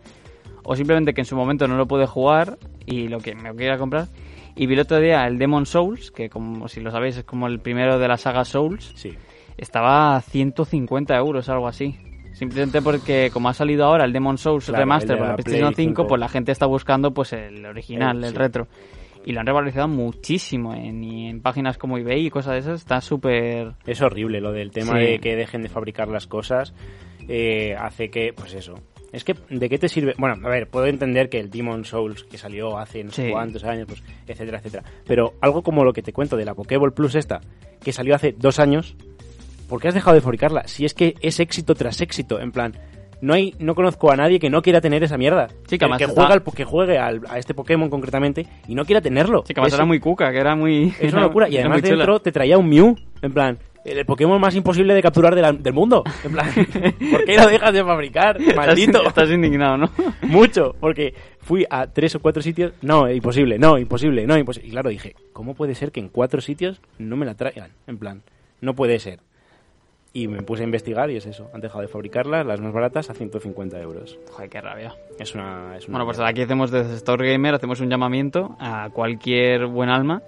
o simplemente que en su momento no lo pude jugar y lo que me quiera comprar. Y vi el otro día el Demon Souls, que como si lo sabéis es como el primero de la saga Souls, Sí. estaba a 150 euros, algo así. Simplemente porque como ha salido ahora el Demon Souls Claro, Remaster para la la PlayStation Play 5, 5. pues la gente está buscando pues el original, El- el sí. retro. Y lo han revalorizado muchísimo en, y en páginas como eBay y cosas de esas. Está súper... Es horrible lo del tema Sí. de que dejen de fabricar las cosas. eh, hace que, pues eso. Es que, ¿de qué te sirve? Bueno, a ver, puedo entender que el Demon Souls que salió hace no sé Sí. cuántos años, pues, etcétera, etcétera. Pero algo como lo que te cuento de la Pokéball Plus esta, que salió hace dos años, ¿por qué has dejado de fabricarla? Si es que es éxito tras éxito, en plan, no hay, no conozco a nadie que no quiera tener esa mierda. Sí, que que, juega al- que juegue al- a este Pokémon concretamente y no quiera tenerlo. Sí, que además Es- era muy cuca, que era muy... es una locura. Y además chula. dentro te traía un Mew. En plan, el Pokémon más imposible de capturar de la- del mundo. En plan, ¿por qué lo dejas de fabricar? Maldito. Estás, estás indignado, ¿no? Mucho. Porque fui a tres o cuatro sitios. No, imposible, no, imposible, no, imposible. Y claro, dije, ¿cómo puede ser que en cuatro sitios no me la traigan? En plan, no puede ser. Y me puse a investigar y es eso. Han dejado de fabricarlas, las más baratas, a 150 euros. Joder, qué rabia. Es una... Es una Bueno, pues aquí hacemos desde Store Gamer, hacemos un llamamiento a cualquier buen alma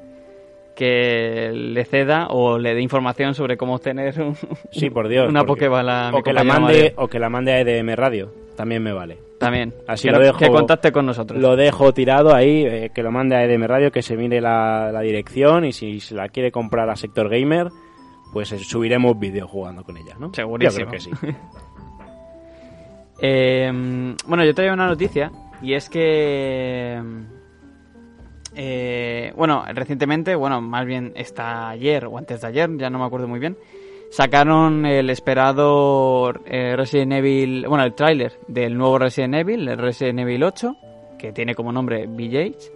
que le ceda o le dé información sobre cómo obtener un, Sí, por Dios. una porque- Pokéball o que la mande Mario. o que la mande a EDM Radio. También me vale. También. Así que, lo dejo- que contacte con nosotros. Lo dejo tirado ahí, eh, que lo mande a EDM Radio, que se mire la, la dirección y si se la quiere comprar a Sector Gamer, pues eh, subiremos vídeo jugando con ella, ¿no? Segurísimo. Yo creo que sí. Eh, bueno, yo traía una noticia y es que... eh, bueno, recientemente, bueno, más bien está ayer o antes de ayer, ya no me acuerdo muy bien, sacaron el esperado eh, Resident Evil, bueno, el tráiler del nuevo Resident Evil, el Resident Evil 8, que tiene como nombre Village,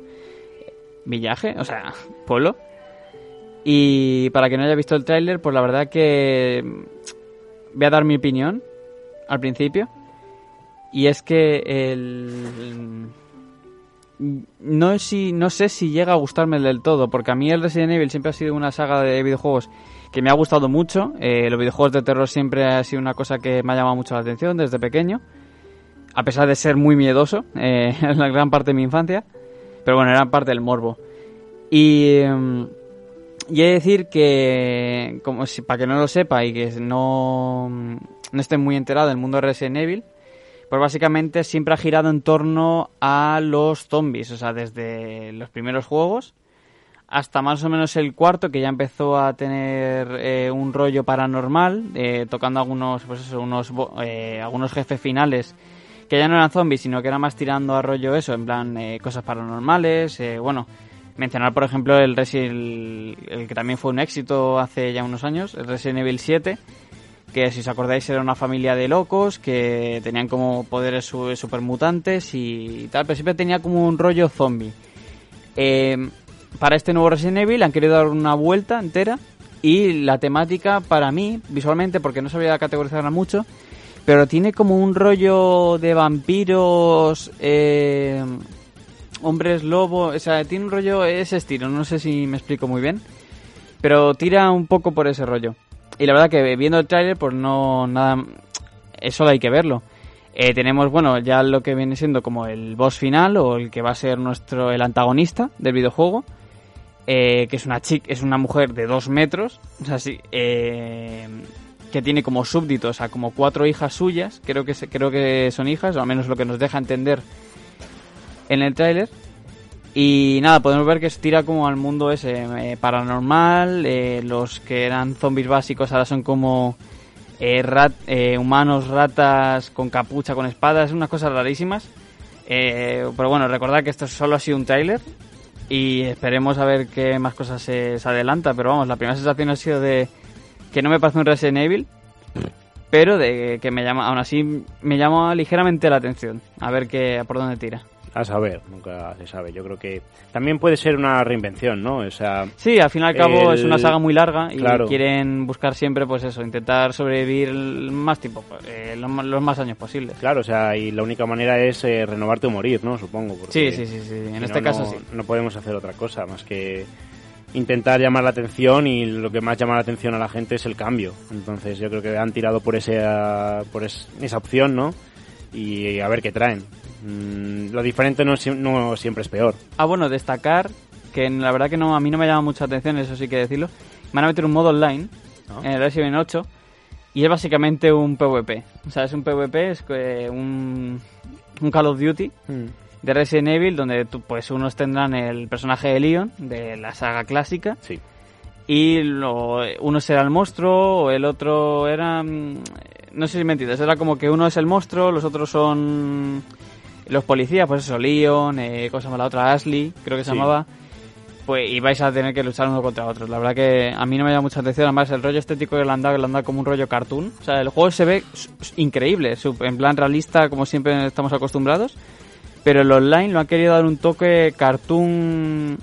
Villaje, o sea, pueblo. Y para que no haya visto el tráiler, pues la verdad que mm, voy a dar mi opinión al principio. Y es que el... No, si, no sé si llega a gustarme del todo, porque a mí el Resident Evil siempre ha sido una saga de videojuegos que me ha gustado mucho. Eh, los videojuegos de terror siempre ha sido una cosa que me ha llamado mucho la atención desde pequeño. A pesar de ser muy miedoso eh, en la gran parte de mi infancia. Pero bueno, era parte del morbo. Y... em, y he de decir que, como si, para que no lo sepa y que no, no esté muy enterado del mundo de Resident Evil, pues básicamente siempre ha girado en torno a los zombies, o sea, desde los primeros juegos hasta más o menos el cuarto, que ya empezó a tener eh, un rollo paranormal, eh, tocando algunos, pues eso, unos, eh, algunos jefes finales que ya no eran zombies, sino que era más tirando a rollo eso, en plan eh, cosas paranormales, eh, bueno, mencionar por ejemplo el Resident el que también fue un éxito hace ya unos años, el Resident Evil 7, que si os acordáis era una familia de locos que tenían como poderes su- supermutantes y tal, pero siempre tenía como un rollo zombie. Eh, para este nuevo Resident Evil han querido dar una vuelta entera y la temática para mí, visualmente, porque no sabía categorizarla mucho, pero tiene como un rollo de vampiros, eh, hombres lobo, o sea, tiene un rollo ese estilo, no sé si me explico muy bien, pero tira un poco por ese rollo. Y la verdad que viendo el tráiler, pues no, nada, eso hay que verlo. Eh, tenemos, bueno, ya lo que viene siendo como el boss final o el que va a ser nuestro, el antagonista del videojuego, eh, que es una chica, es una mujer de dos metros, o sea, sí, eh, que tiene como súbditos, o sea, como cuatro hijas suyas, creo que, creo que son hijas, o al menos lo que nos deja entender en el tráiler. Y nada, podemos ver que se tira como al mundo ese eh, paranormal, eh, los que eran zombies básicos ahora son como eh, rat- humanos, ratas con capucha, con espadas, unas cosas rarísimas. Pero bueno, recordad que esto solo ha sido un tráiler y esperemos a ver qué más cosas se, se adelanta. Pero vamos, la primera sensación ha sido de que no me parece un Resident Evil, pero de que me llama, aún así me llama ligeramente la atención. A ver qué, por dónde tira. A saber, nunca se sabe. Yo creo que también puede ser una reinvención, ¿no? O sea, Sí, al fin y al cabo El- es una saga muy larga y Claro. quieren buscar siempre, pues eso, intentar sobrevivir más tiempo, eh, los, más- los más años posibles. claro, o sea, y la única manera es eh, renovarte o morir, ¿no? Supongo. Sí, porque sí, sí, sí. En este no, caso sí. No podemos hacer otra cosa más que intentar llamar la atención y lo que más llama la atención a la gente es el cambio. Entonces yo creo que han tirado por ese, por es- esa opción, ¿no? Y a ver qué traen. Mm, lo diferente no, sie- no siempre es peor. Ah, bueno, destacar que la verdad que no a mí no me llama mucha atención, eso sí que decirlo. Me van a meter un modo online ¿no? en el Resident 8 y es básicamente un PvP. O sea, es un PvP, es eh, un, un Call of Duty Mm. de Resident Evil donde tú, pues unos tendrán el personaje de Leon de la saga clásica Sí. y lo, uno será el monstruo o el otro era mm, no sé si me entiendes era como que uno es el monstruo los otros son los policías pues eso Leon eh, ¿cómo se llama la otra Ashley creo que se Sí. llamaba. Pues y vais a tener que luchar uno contra otro la verdad que a mí no me llama mucha atención. Además el rollo estético que le han dado que le han dado como un rollo cartoon. O sea el juego se ve increíble en plan realista como siempre estamos acostumbrados. Pero el online lo han querido dar un toque cartoon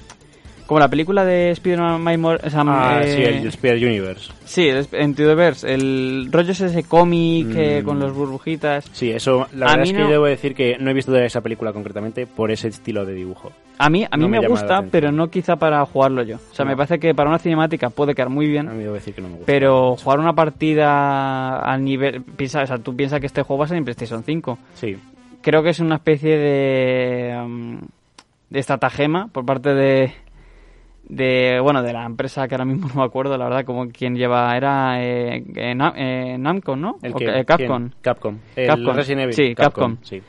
como la película de Spider-Man Miles Mor- o sea, Ah, eh, sí, el Spider Universe. Sí, el Verse, el rollo es ese cómic eh, Mm. con los burbujitas. Sí, eso, la A verdad es que no- debo decir que no he visto esa película concretamente por ese estilo de dibujo. A mí, a mí No me gusta, pero no quizá para jugarlo yo. O sea, No. me parece que para una cinemática puede quedar muy A bien, mí debo decir que no me gusta. pero jugar una partida al nivel... Piensa, o sea, tú piensas que este juego va a ser en PlayStation 5. Sí, Creo que es una especie de... um, de estratagema por parte de... de bueno de la empresa que ahora mismo no me acuerdo la verdad como quien lleva era eh, eh, eh, Namco no el que, eh, Capcom. Capcom. El Capcom. Resident Evil. Sí, Capcom. Sí.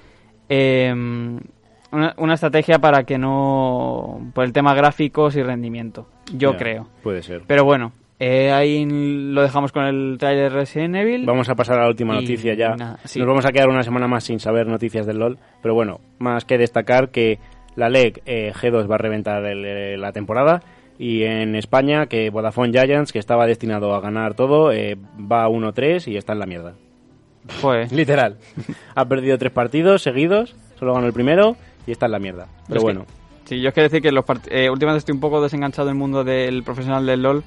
Eh, una, una estrategia para que no. por el tema gráficos y rendimiento. Yo creo. Puede ser. Pero bueno, eh, ahí lo dejamos con el trailer Resident Evil. Vamos a pasar a la última noticia ya. nada, sí. Nos vamos a quedar una semana más sin saber noticias del LOL. Pero bueno, más que destacar que la LEG eh, G2 va a reventar el- eh, la temporada. Y en España, que Vodafone Giants, que estaba destinado a ganar todo, eh, va 1-3 y está en la mierda. Pues, Literal. ha perdido tres partidos seguidos, solo ganó el primero y está en la mierda. Pero Es que- bueno, sí, yo es que decir que los eh, últimamente estoy un poco desenganchado del mundo del profesional del LOL.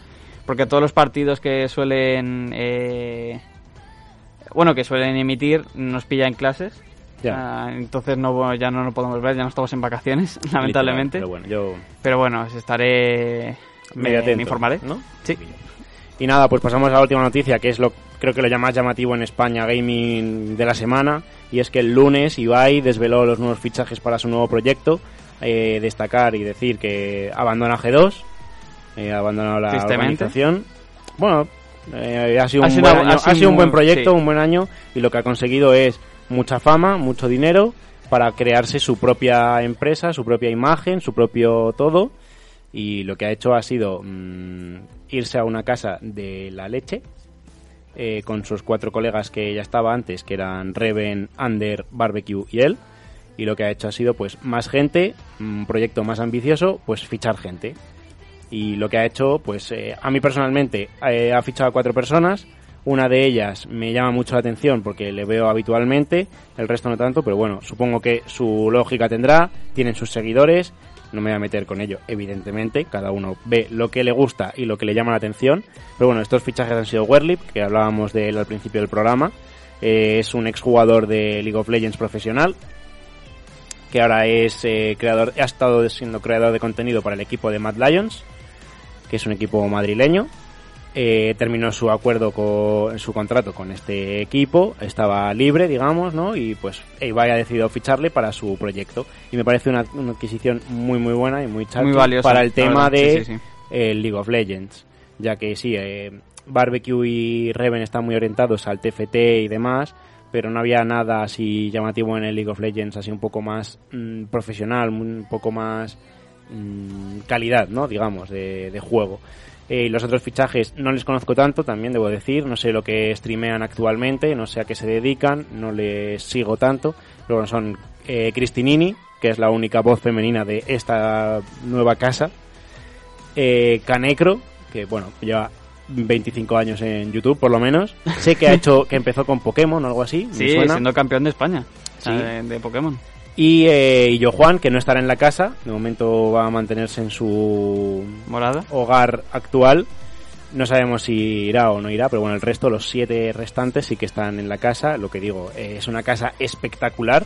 Porque todos los partidos que suelen. eh, bueno, que suelen emitir nos pilla en clases. Ah, entonces no, ya no lo podemos ver, ya no estamos en vacaciones, literal, lamentablemente. Pero bueno, yo Pero bueno, os estaré. Me, atento, me informaré. ¿no? Sí. Y nada, pues pasamos a la última noticia, que es lo creo que lo más llamativo en España gaming de la semana, y es que el lunes Ibai desveló los nuevos fichajes para su nuevo proyecto. Eh, destacar y decir que abandona G2, eh, la organización. Bueno, eh, ha sido Ha un, sido buen, una- año- ha sido un buen proyecto, sí. un buen año, y lo que ha conseguido es mucha fama, mucho dinero para crearse su propia empresa, su propia imagen, su propio todo y lo que ha hecho ha sido mm, irse a una casa de la leche eh, con sus cuatro colegas que ya estaba antes, que eran Reven, Under, Barbecue y él. Y lo que ha hecho ha sido pues más gente, un proyecto más ambicioso, pues fichar gente. Y lo que ha hecho, pues eh, a mí personalmente eh, ha fichado a cuatro personas. Una de ellas me llama mucho la atención porque le veo habitualmente, el resto no tanto, pero bueno, supongo que su lógica tendrá, tienen sus seguidores, no me voy a meter con ello, evidentemente, cada uno ve lo que le gusta y lo que le llama la atención, pero bueno, estos fichajes han sido Werlip, que hablábamos de él al principio del programa, eh, es un exjugador de League of Legends profesional, que ahora es eh, creador, ha estado siendo creador de contenido para el equipo de Mad Lions, que es un equipo madrileño. Eh, terminó su acuerdo con su contrato con este equipo, estaba libre, digamos, ¿no? Y pues Ibai ha decidido ficharle para su proyecto. Y me parece una, una adquisición muy, muy buena y muy chata Muy valiosa. para el tema verdad. de Sí, sí, sí. el League of Legends, ya que sí, eh, Barbecue y Reven están muy orientados al TFT y demás, pero no había nada así llamativo en el League of Legends, así un poco más mm, profesional, un poco más mm, calidad, ¿no? Digamos, de, de juego. Eh, los otros fichajes no les conozco tanto, también debo decir. No sé lo que streamean actualmente, no sé a qué se dedican, no les sigo tanto. Pero bueno, son eh, Cristinini, que es la única voz femenina de esta nueva casa. Eh, Canecro, que bueno, lleva 25 años en YouTube, por lo menos. Sé que ha hecho, que empezó con Pokémon o algo así. me Sí, suena. siendo campeón de España. Sí. de, de Pokémon. Y, eh, y yo Juan, que no estará en la casa, de momento va a mantenerse en su Morada. hogar actual. No sabemos si irá o no irá, pero bueno, el resto, los siete restantes, sí que están en la casa. Lo que digo, eh, es una casa espectacular.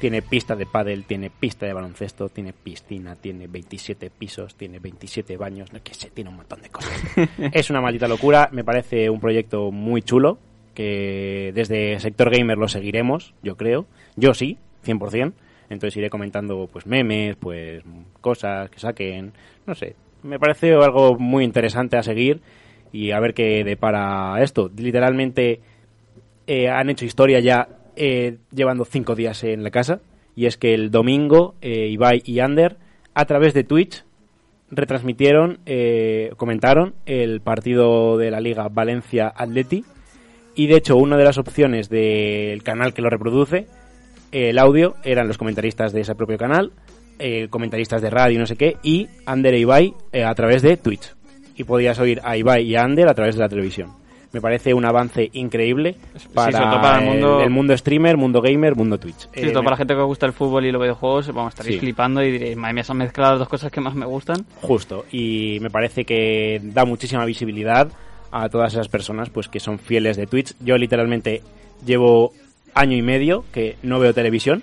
Tiene pista de pádel, tiene pista de baloncesto, tiene piscina, tiene 27 pisos, tiene 27 baños, no que sé, tiene un montón de cosas. es una maldita locura, me parece un proyecto muy chulo, que desde Sector Gamer lo seguiremos, yo creo. Yo sí, 100%. Entonces iré comentando pues memes, pues cosas que saquen, no sé. Me parece algo muy interesante a seguir y a ver qué depara esto. Literalmente eh, han hecho historia ya eh, llevando cinco días en la casa y es que el domingo eh, Ibai y Ander a través de Twitch retransmitieron, eh, comentaron el partido de la Liga Valencia Atleti y de hecho una de las opciones del canal que lo reproduce el audio eran los comentaristas de ese propio canal, eh, comentaristas de radio, no sé qué, y Ander e Ibai eh, a través de Twitch. Y podías oír a Ibai y a Ander a través de la televisión. Me parece un avance increíble para, todo para el mundo- el mundo streamer, mundo gamer, mundo Twitch. Sí, Eh, todo me- para la gente que gusta el fútbol y los videojuegos, vamos, estaréis Sí. flipando y diréis, madre mía, se han mezclado las dos cosas que más me gustan. Justo, y me parece que da muchísima visibilidad a todas esas personas pues que son fieles de Twitch. Yo literalmente llevo año y medio que no veo televisión.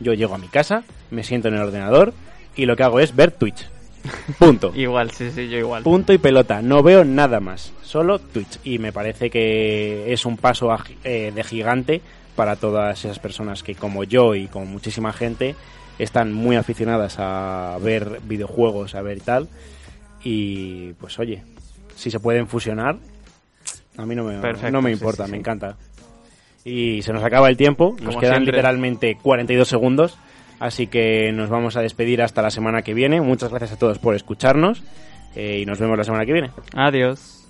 Yo llego a mi casa, me siento en el ordenador y lo que hago es ver Twitch. Punto. Igual, sí, sí, yo igual. Punto y pelota. No veo nada más. Solo Twitch. Y me parece que es un paso eh, de gigante para todas esas personas que, como yo y como muchísima gente, están muy aficionadas a ver videojuegos, a ver y tal. Y pues oye, si se pueden fusionar, a mí no me, Perfecto, no me sí, importa, sí, me sí. encanta. Y se nos acaba el tiempo, nos Como quedan siempre. literalmente 42 segundos. Así que nos vamos a despedir hasta la semana que viene. Muchas gracias a todos por escucharnos eh, y nos vemos la semana que viene. Adiós.